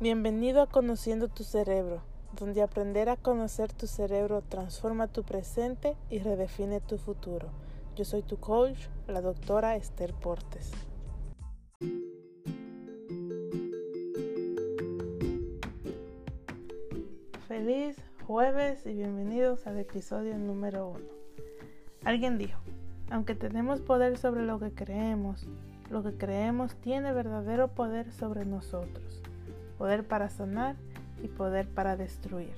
Bienvenido a Conociendo tu Cerebro, donde aprender a conocer tu cerebro transforma tu presente y redefine tu futuro. Yo soy tu coach, la doctora Esther Portes. Feliz jueves y bienvenidos al episodio número uno. Alguien dijo, aunque tenemos poder sobre lo que creemos, lo que creemos tiene verdadero poder sobre nosotros, poder para sanar y poder para destruir.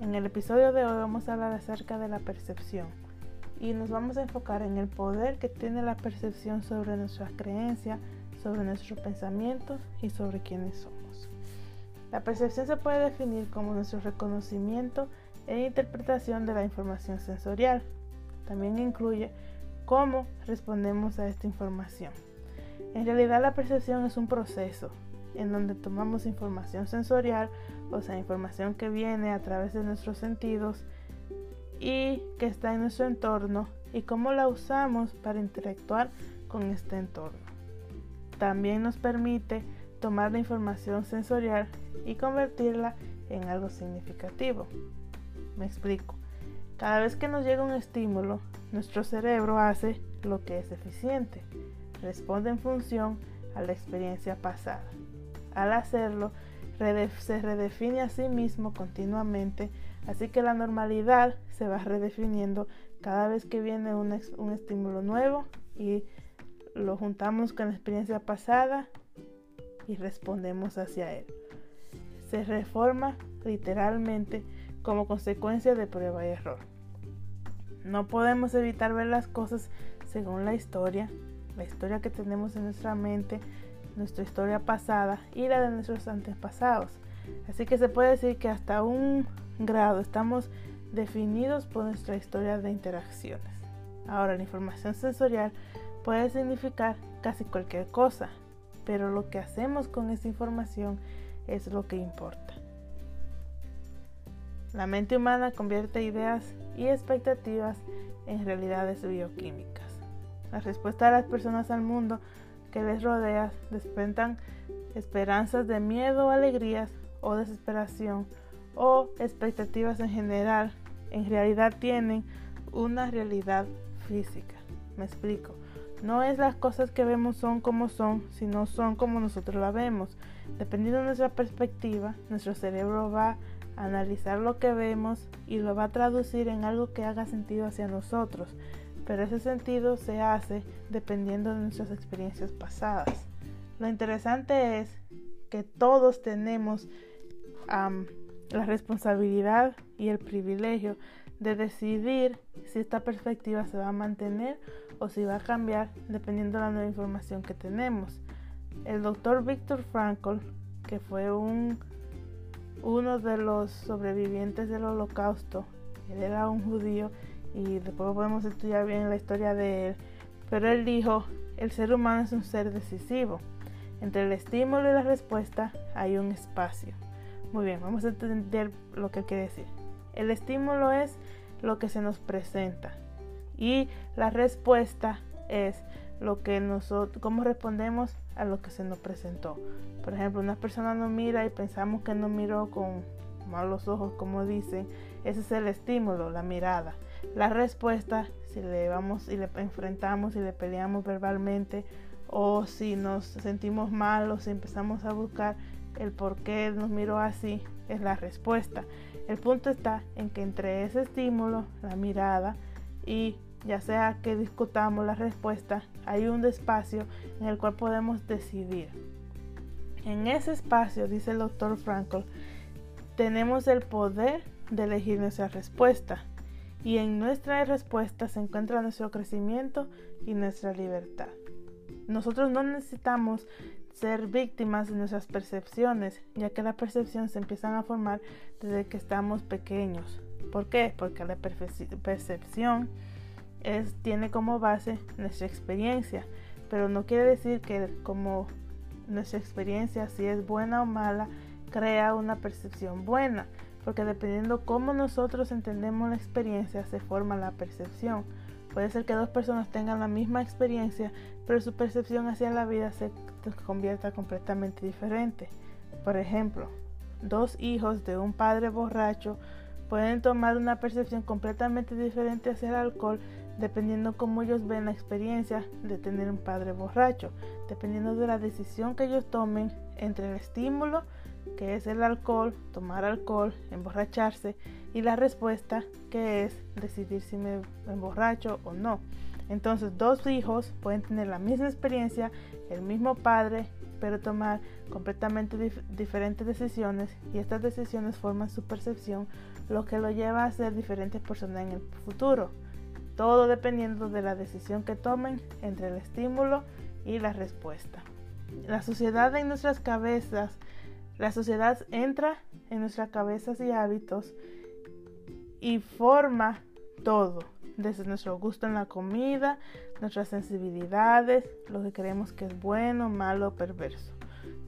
En el episodio de hoy vamos a hablar acerca de la percepción y nos vamos a enfocar en el poder que tiene la percepción sobre nuestras creencias, sobre nuestros pensamientos y sobre quiénes somos. La percepción se puede definir como nuestro reconocimiento e interpretación de la información sensorial. También incluye cómo respondemos a esta información. En realidad la percepción es un proceso en donde tomamos información sensorial, o sea, información que viene a través de nuestros sentidos y que está en nuestro entorno y cómo la usamos para interactuar con este entorno. También nos permite tomar la información sensorial y convertirla en algo significativo. Me explico. Cada vez que nos llega un estímulo, nuestro cerebro hace lo que es eficiente responde en función a la experiencia pasada. Al hacerlo, se redefine a sí mismo continuamente, así que la normalidad se va redefiniendo cada vez que viene un, estímulo nuevo y lo juntamos con la experiencia pasada y respondemos hacia él. Se reforma literalmente como consecuencia de prueba y error. No podemos evitar ver las cosas según la historia, la historia que tenemos en nuestra mente, nuestra historia pasada y la de nuestros antepasados. Así que se puede decir que hasta un grado estamos definidos por nuestra historia de interacciones. Ahora, la información sensorial puede significar casi cualquier cosa, pero lo que hacemos con esa información es lo que importa. La mente humana convierte ideas y expectativas en realidades bioquímicas. La respuesta de las personas al mundo que les rodea desprendan esperanzas de miedo, alegrías o desesperación o expectativas en general. En realidad tienen una realidad física. Me explico. No es las cosas que vemos son como son, sino son como nosotros la vemos. Dependiendo de nuestra perspectiva, nuestro cerebro va a analizar lo que vemos y lo va a traducir en algo que haga sentido hacia nosotros pero ese sentido se hace dependiendo de nuestras experiencias pasadas. Lo interesante es que todos tenemos la responsabilidad y el privilegio de decidir si esta perspectiva se va a mantener o si va a cambiar dependiendo de la nueva información que tenemos. El doctor Viktor Frankl, que fue un, uno de los sobrevivientes del holocausto, era un judío y después podemos estudiar bien la historia de él. Pero él dijo, el ser humano es un ser decisivo. Entre el estímulo y la respuesta hay un espacio. Muy bien, vamos a entender lo que quiere decir. El estímulo es lo que se nos presenta y la respuesta es lo que nosotros, cómo respondemos a lo que se nos presentó. Por ejemplo, una persona nos mira y pensamos que nos miró con malos ojos, como dicen. Ese es el estímulo, la mirada. La respuesta, si le vamos y le enfrentamos y le peleamos verbalmente o si nos sentimos mal o si empezamos a buscar el por qué nos miró así, es la respuesta. El punto está en que entre ese estímulo, la mirada y ya sea que discutamos la respuesta, hay un espacio en el cual podemos decidir. En ese espacio, dice el doctor Frankl, tenemos el poder de elegir nuestra respuesta y en nuestra respuesta se encuentra nuestro crecimiento y nuestra libertad. Nosotros no necesitamos ser víctimas de nuestras percepciones, ya que la percepción se empiezan a formar desde que estamos pequeños. ¿Por qué? Porque la percepción tiene como base nuestra experiencia, pero no quiere decir que como nuestra experiencia, si es buena o mala, crea una percepción buena porque dependiendo cómo nosotros entendemos la experiencia se forma la percepción. Puede ser que dos personas tengan la misma experiencia, pero su percepción hacia la vida se convierta completamente diferente. Por ejemplo, dos hijos de un padre borracho pueden tomar una percepción completamente diferente hacia el alcohol dependiendo cómo ellos ven la experiencia de tener un padre borracho, dependiendo de la decisión que ellos tomen entre el estímulo, que es el alcohol, tomar alcohol, emborracharse, y la respuesta, que es decidir si me emborracho o no. Entonces, dos hijos pueden tener la misma experiencia, el mismo padre, pero tomar completamente diferentes decisiones y estas decisiones forman su percepción, lo que lo lleva a ser diferentes personas en el futuro. Todo dependiendo de la decisión que tomen entre el estímulo y la respuesta. La sociedad en nuestras cabezas, la sociedad entra en nuestras cabezas y hábitos y forma todo desde nuestro gusto en la comida, nuestras sensibilidades, lo que creemos que es bueno, malo o perverso.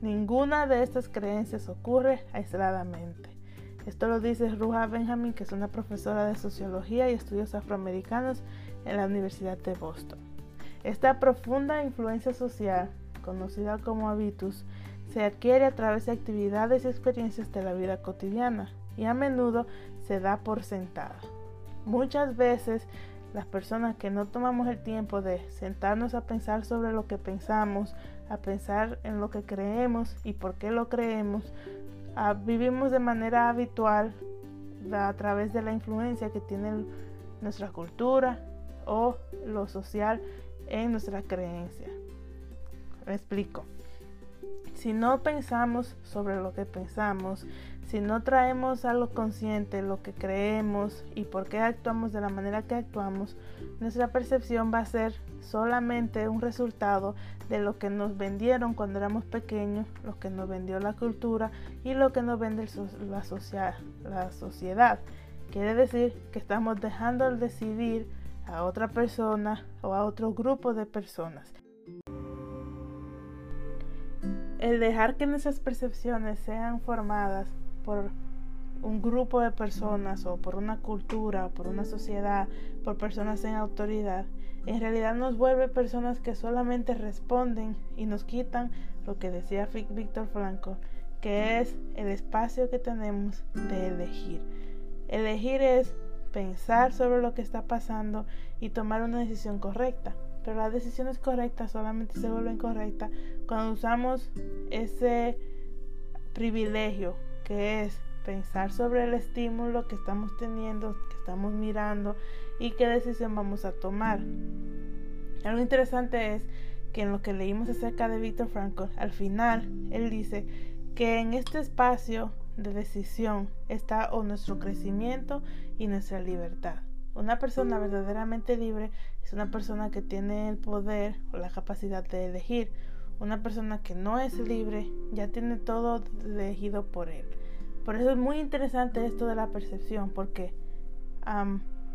Ninguna de estas creencias ocurre aisladamente. Esto lo dice Ruja Benjamin, que es una profesora de sociología y estudios afroamericanos en la Universidad de Boston. Esta profunda influencia social, conocida como habitus, se adquiere a través de actividades y experiencias de la vida cotidiana y a menudo se da por sentada. Muchas veces las personas que no tomamos el tiempo de sentarnos a pensar sobre lo que pensamos, a pensar en lo que creemos y por qué lo creemos, vivimos de manera habitual a través de la influencia que tiene nuestra cultura o lo social en nuestra creencia. Me explico. Si no pensamos sobre lo que pensamos, si no traemos a lo consciente lo que creemos y por qué actuamos de la manera que actuamos, nuestra percepción va a ser solamente un resultado de lo que nos vendieron cuando éramos pequeños, lo que nos vendió la cultura y lo que nos vende la, sociedad. Quiere decir que estamos dejando el decidir a otra persona o a otro grupo de personas. El dejar que nuestras percepciones sean formadas por un grupo de personas o por una cultura, por una sociedad, por personas en autoridad, en realidad nos vuelve personas que solamente responden y nos quitan lo que decía Víctor Franco, que es el espacio que tenemos de elegir. Elegir es pensar sobre lo que está pasando y tomar una decisión correcta. Pero las decisiones correctas solamente se vuelven correctas cuando usamos ese privilegio que es pensar sobre el estímulo que estamos teniendo, que estamos mirando y qué decisión vamos a tomar. Algo interesante es que en lo que leímos acerca de Víctor Frankl, al final él dice que en este espacio de decisión está o nuestro crecimiento y nuestra libertad. Una persona verdaderamente libre es una persona que tiene el poder o la capacidad de elegir. Una persona que no es libre ya tiene todo elegido por él. Por eso es muy interesante esto de la percepción, porque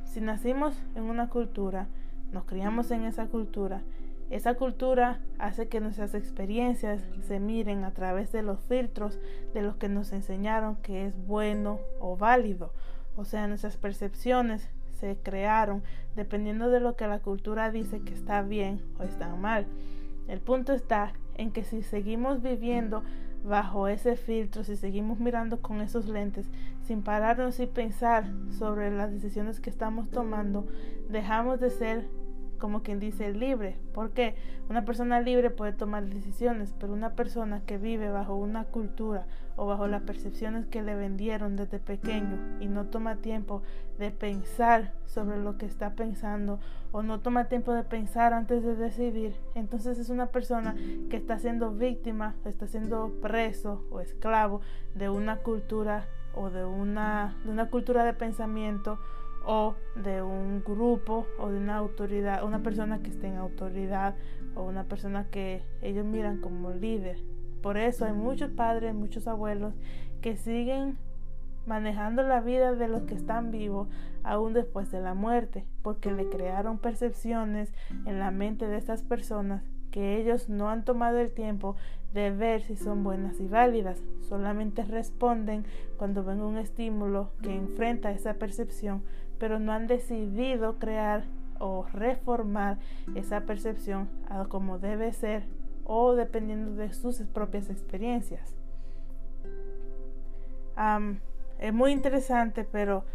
si nacimos en una cultura, nos criamos en esa cultura, esa cultura hace que nuestras experiencias se miren a través de los filtros de los que nos enseñaron que es bueno o válido. O sea, nuestras percepciones se crearon dependiendo de lo que la cultura dice que está bien o está mal. El punto está en que si seguimos viviendo bajo ese filtro, si seguimos mirando con esos lentes, sin pararnos y pensar sobre las decisiones que estamos tomando, dejamos de ser como quien dice libre. porque Una persona libre puede tomar decisiones, pero una persona que vive bajo una cultura o bajo las percepciones que le vendieron desde pequeño y no toma tiempo de pensar sobre lo que está pensando o no toma tiempo de pensar antes de decidir, entonces es una persona que está siendo víctima, está siendo preso o esclavo de una cultura o de una, de una cultura de pensamiento o de un grupo o de una autoridad, una persona que esté en autoridad o una persona que ellos miran como líder. Por eso hay muchos padres, muchos abuelos que siguen manejando la vida de los que están vivos aún después de la muerte, porque le crearon percepciones en la mente de estas personas que ellos no han tomado el tiempo de ver si son buenas y válidas, solamente responden cuando ven un estímulo que enfrenta esa percepción pero no han decidido crear o reformar esa percepción a como debe ser o dependiendo de sus propias experiencias. es muy interesante, pero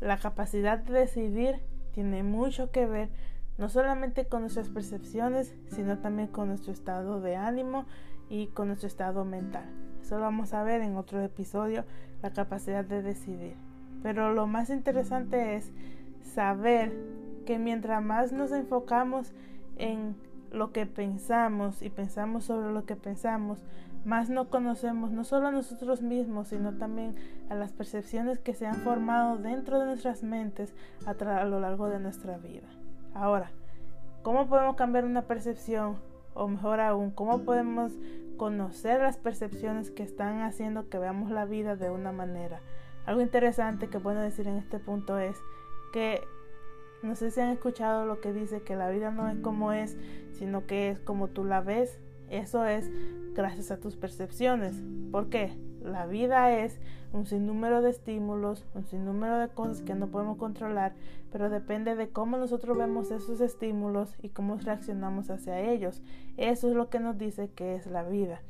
la capacidad de decidir tiene mucho que ver no solamente con nuestras percepciones, sino también con nuestro estado de ánimo y con nuestro estado mental. Eso lo vamos a ver en otro episodio, la capacidad de decidir. Pero lo más interesante es saber que mientras más nos enfocamos en lo que pensamos y pensamos sobre lo que pensamos, más no conocemos no solo a nosotros mismos, sino también a las percepciones que se han formado dentro de nuestras mentes a, a lo largo de nuestra vida. Ahora, ¿cómo podemos cambiar una percepción? O mejor aún, ¿cómo podemos conocer las percepciones que están haciendo que veamos la vida de una manera? Algo interesante que puedo decir en este punto es que no sé si han escuchado lo que dice que la vida no es como es, sino que es como tú la ves. Eso es gracias a tus percepciones. ¿Por qué? La vida es un sinnúmero de estímulos, un sinnúmero de cosas que no podemos controlar, pero depende de cómo nosotros vemos esos estímulos y cómo reaccionamos hacia ellos. Eso es lo que nos dice que es la vida.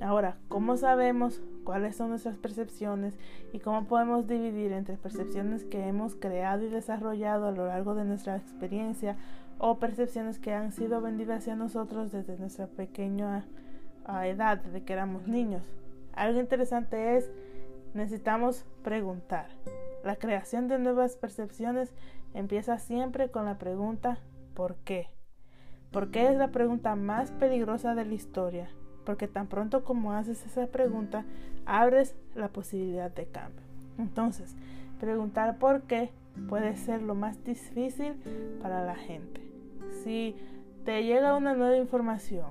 Ahora, ¿cómo sabemos cuáles son nuestras percepciones y cómo podemos dividir entre percepciones que hemos creado y desarrollado a lo largo de nuestra experiencia o percepciones que han sido vendidas hacia nosotros desde nuestra pequeña ah, edad, desde que éramos niños? Algo interesante es, necesitamos preguntar. La creación de nuevas percepciones empieza siempre con la pregunta ¿por qué? ¿Por qué es la pregunta más peligrosa de la historia? Porque tan pronto como haces esa pregunta, abres la posibilidad de cambio. Entonces, preguntar por qué puede ser lo más difícil para la gente. Si te llega una nueva información,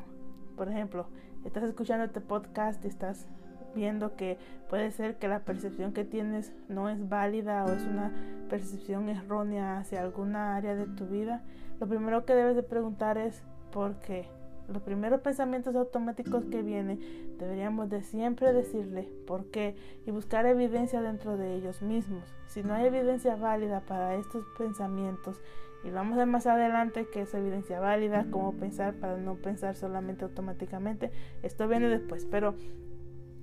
por ejemplo, estás escuchando este podcast y estás viendo que puede ser que la percepción que tienes no es válida o es una percepción errónea hacia alguna área de tu vida, lo primero que debes de preguntar es ¿por qué? Los primeros pensamientos automáticos que vienen, deberíamos de siempre decirle por qué y buscar evidencia dentro de ellos mismos. Si no hay evidencia válida para estos pensamientos, y vamos a ver más adelante que es evidencia válida, cómo pensar para no pensar solamente automáticamente, esto viene después, pero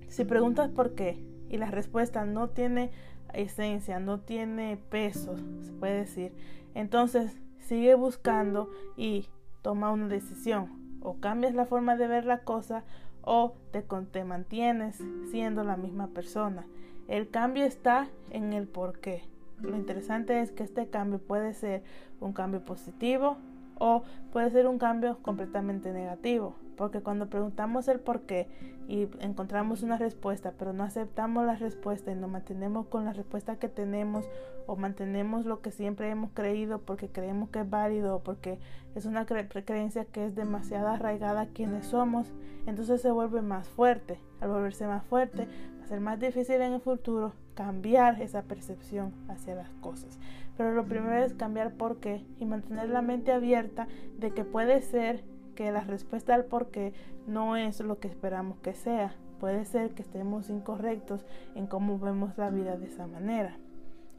si preguntas por qué y la respuesta no tiene esencia, no tiene peso, se puede decir, entonces sigue buscando y toma una decisión o cambias la forma de ver la cosa o te, mantienes siendo la misma persona. El cambio está en el por qué. Lo interesante es que este cambio puede ser un cambio positivo o puede ser un cambio completamente negativo. Porque cuando preguntamos el por qué y encontramos una respuesta, pero no aceptamos la respuesta y nos mantenemos con la respuesta que tenemos o mantenemos lo que siempre hemos creído porque creemos que es válido o porque es una creencia que es demasiado arraigada a quienes somos, entonces se vuelve más fuerte. Al volverse más fuerte, va a ser más difícil en el futuro cambiar esa percepción hacia las cosas. Pero lo primero es cambiar por qué y mantener la mente abierta de que puede ser que la respuesta al por qué no es lo que esperamos que sea. Puede ser que estemos incorrectos en cómo vemos la vida de esa manera.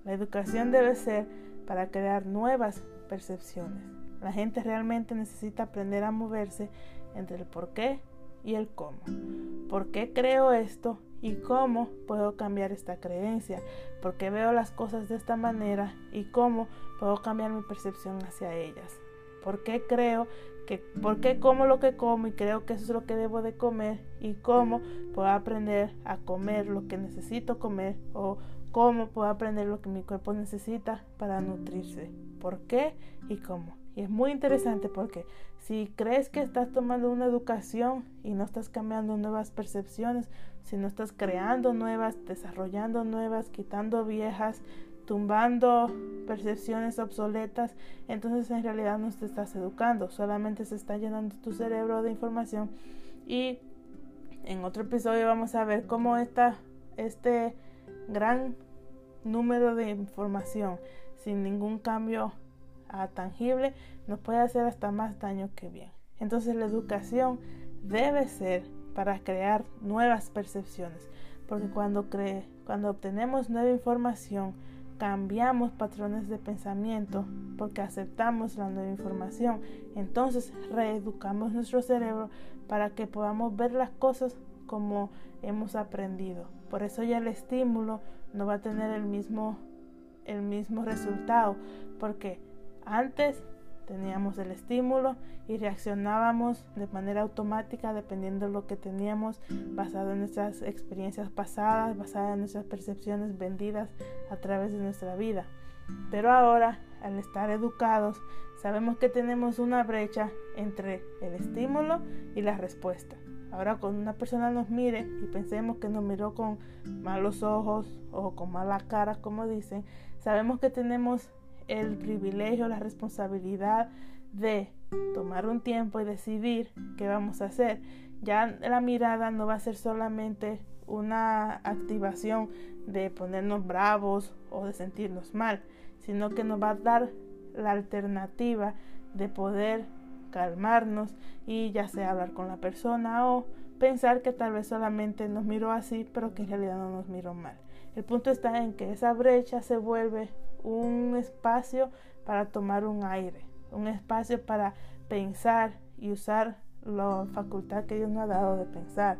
La educación debe ser para crear nuevas percepciones. La gente realmente necesita aprender a moverse entre el por qué y el cómo. ¿Por qué creo esto y cómo puedo cambiar esta creencia? ¿Por qué veo las cosas de esta manera y cómo puedo cambiar mi percepción hacia ellas? ¿Por qué creo que, por qué como lo que como y creo que eso es lo que debo de comer y cómo puedo aprender a comer lo que necesito comer o cómo puedo aprender lo que mi cuerpo necesita para nutrirse? ¿Por qué y cómo? Y es muy interesante porque si crees que estás tomando una educación y no estás cambiando nuevas percepciones, si no estás creando nuevas, desarrollando nuevas, quitando viejas, tumbando percepciones obsoletas, entonces en realidad no te estás educando, solamente se está llenando tu cerebro de información y en otro episodio vamos a ver cómo esta, este gran número de información sin ningún cambio tangible nos puede hacer hasta más daño que bien. Entonces la educación debe ser para crear nuevas percepciones, porque cuando, cree, cuando obtenemos nueva información, cambiamos patrones de pensamiento porque aceptamos la nueva información. Entonces reeducamos nuestro cerebro para que podamos ver las cosas como hemos aprendido. Por eso ya el estímulo no va a tener el mismo, el mismo resultado, porque antes teníamos el estímulo y reaccionábamos de manera automática dependiendo de lo que teníamos basado en nuestras experiencias pasadas, basado en nuestras percepciones vendidas a través de nuestra vida. Pero ahora, al estar educados, sabemos que tenemos una brecha entre el estímulo y la respuesta. Ahora cuando una persona nos mire y pensemos que nos miró con malos ojos o con mala cara, como dicen, sabemos que tenemos el privilegio, la responsabilidad de tomar un tiempo y decidir qué vamos a hacer. Ya la mirada no va a ser solamente una activación de ponernos bravos o de sentirnos mal, sino que nos va a dar la alternativa de poder calmarnos y ya sea hablar con la persona o pensar que tal vez solamente nos miró así, pero que en realidad no nos miró mal. El punto está en que esa brecha se vuelve un espacio para tomar un aire, un espacio para pensar y usar la facultad que Dios nos ha dado de pensar.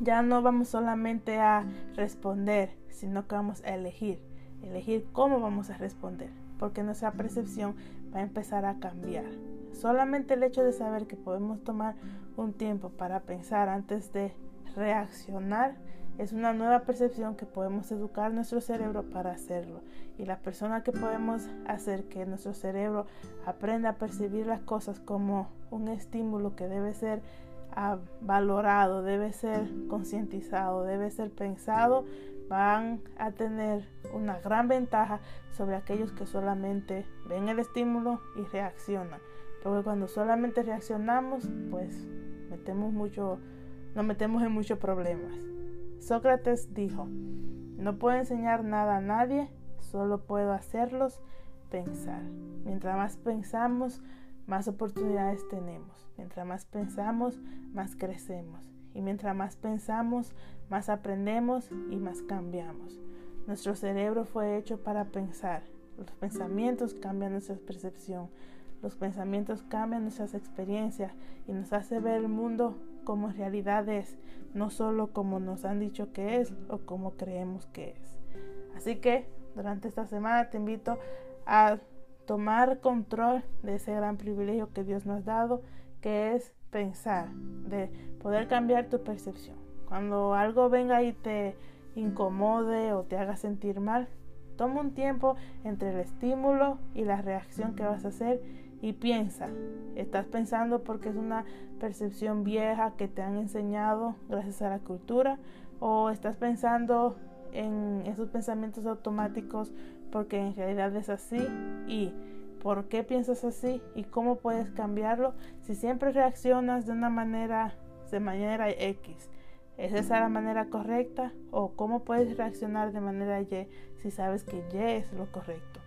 Ya no vamos solamente a responder, sino que vamos a elegir, elegir cómo vamos a responder, porque nuestra percepción va a empezar a cambiar. Solamente el hecho de saber que podemos tomar un tiempo para pensar antes de reaccionar es una nueva percepción que podemos educar nuestro cerebro para hacerlo. Y la persona que podemos hacer que nuestro cerebro aprenda a percibir las cosas como un estímulo que debe ser ah, valorado, debe ser concientizado, debe ser pensado, van a tener una gran ventaja sobre aquellos que solamente ven el estímulo y reaccionan. Porque cuando solamente reaccionamos, pues metemos mucho, nos metemos en muchos problemas. Sócrates dijo, no puedo enseñar nada a nadie, solo puedo hacerlos pensar. Mientras más pensamos, más oportunidades tenemos. Mientras más pensamos, más crecemos. Y mientras más pensamos, más aprendemos y más cambiamos. Nuestro cerebro fue hecho para pensar. Los pensamientos cambian nuestra percepción. Los pensamientos cambian nuestras experiencias y nos hace ver el mundo como realidad es, no solo como nos han dicho que es o como creemos que es. Así que durante esta semana te invito a tomar control de ese gran privilegio que Dios nos ha dado, que es pensar, de poder cambiar tu percepción. Cuando algo venga y te incomode o te haga sentir mal, toma un tiempo entre el estímulo y la reacción que vas a hacer y piensa, estás pensando porque es una percepción vieja que te han enseñado gracias a la cultura o estás pensando en esos pensamientos automáticos porque en realidad es así y por qué piensas así y cómo puedes cambiarlo si siempre reaccionas de una manera de manera X. ¿Es esa la manera correcta? ¿O cómo puedes reaccionar de manera Y si sabes que Y es lo correcto?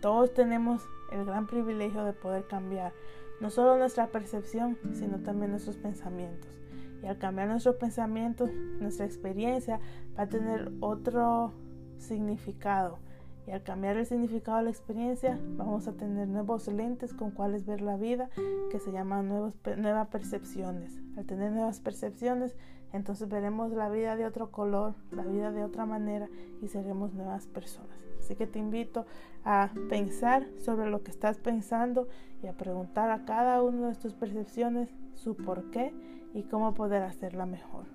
Todos tenemos el gran privilegio de poder cambiar no solo nuestra percepción, sino también nuestros pensamientos. Y al cambiar nuestros pensamientos, nuestra experiencia va a tener otro significado. Y al cambiar el significado de la experiencia, vamos a tener nuevos lentes con cuales ver la vida, que se llaman nuevos, nuevas percepciones. Al tener nuevas percepciones, entonces veremos la vida de otro color, la vida de otra manera y seremos nuevas personas. Así que te invito a pensar sobre lo que estás pensando y a preguntar a cada una de tus percepciones su por qué y cómo poder hacerla mejor.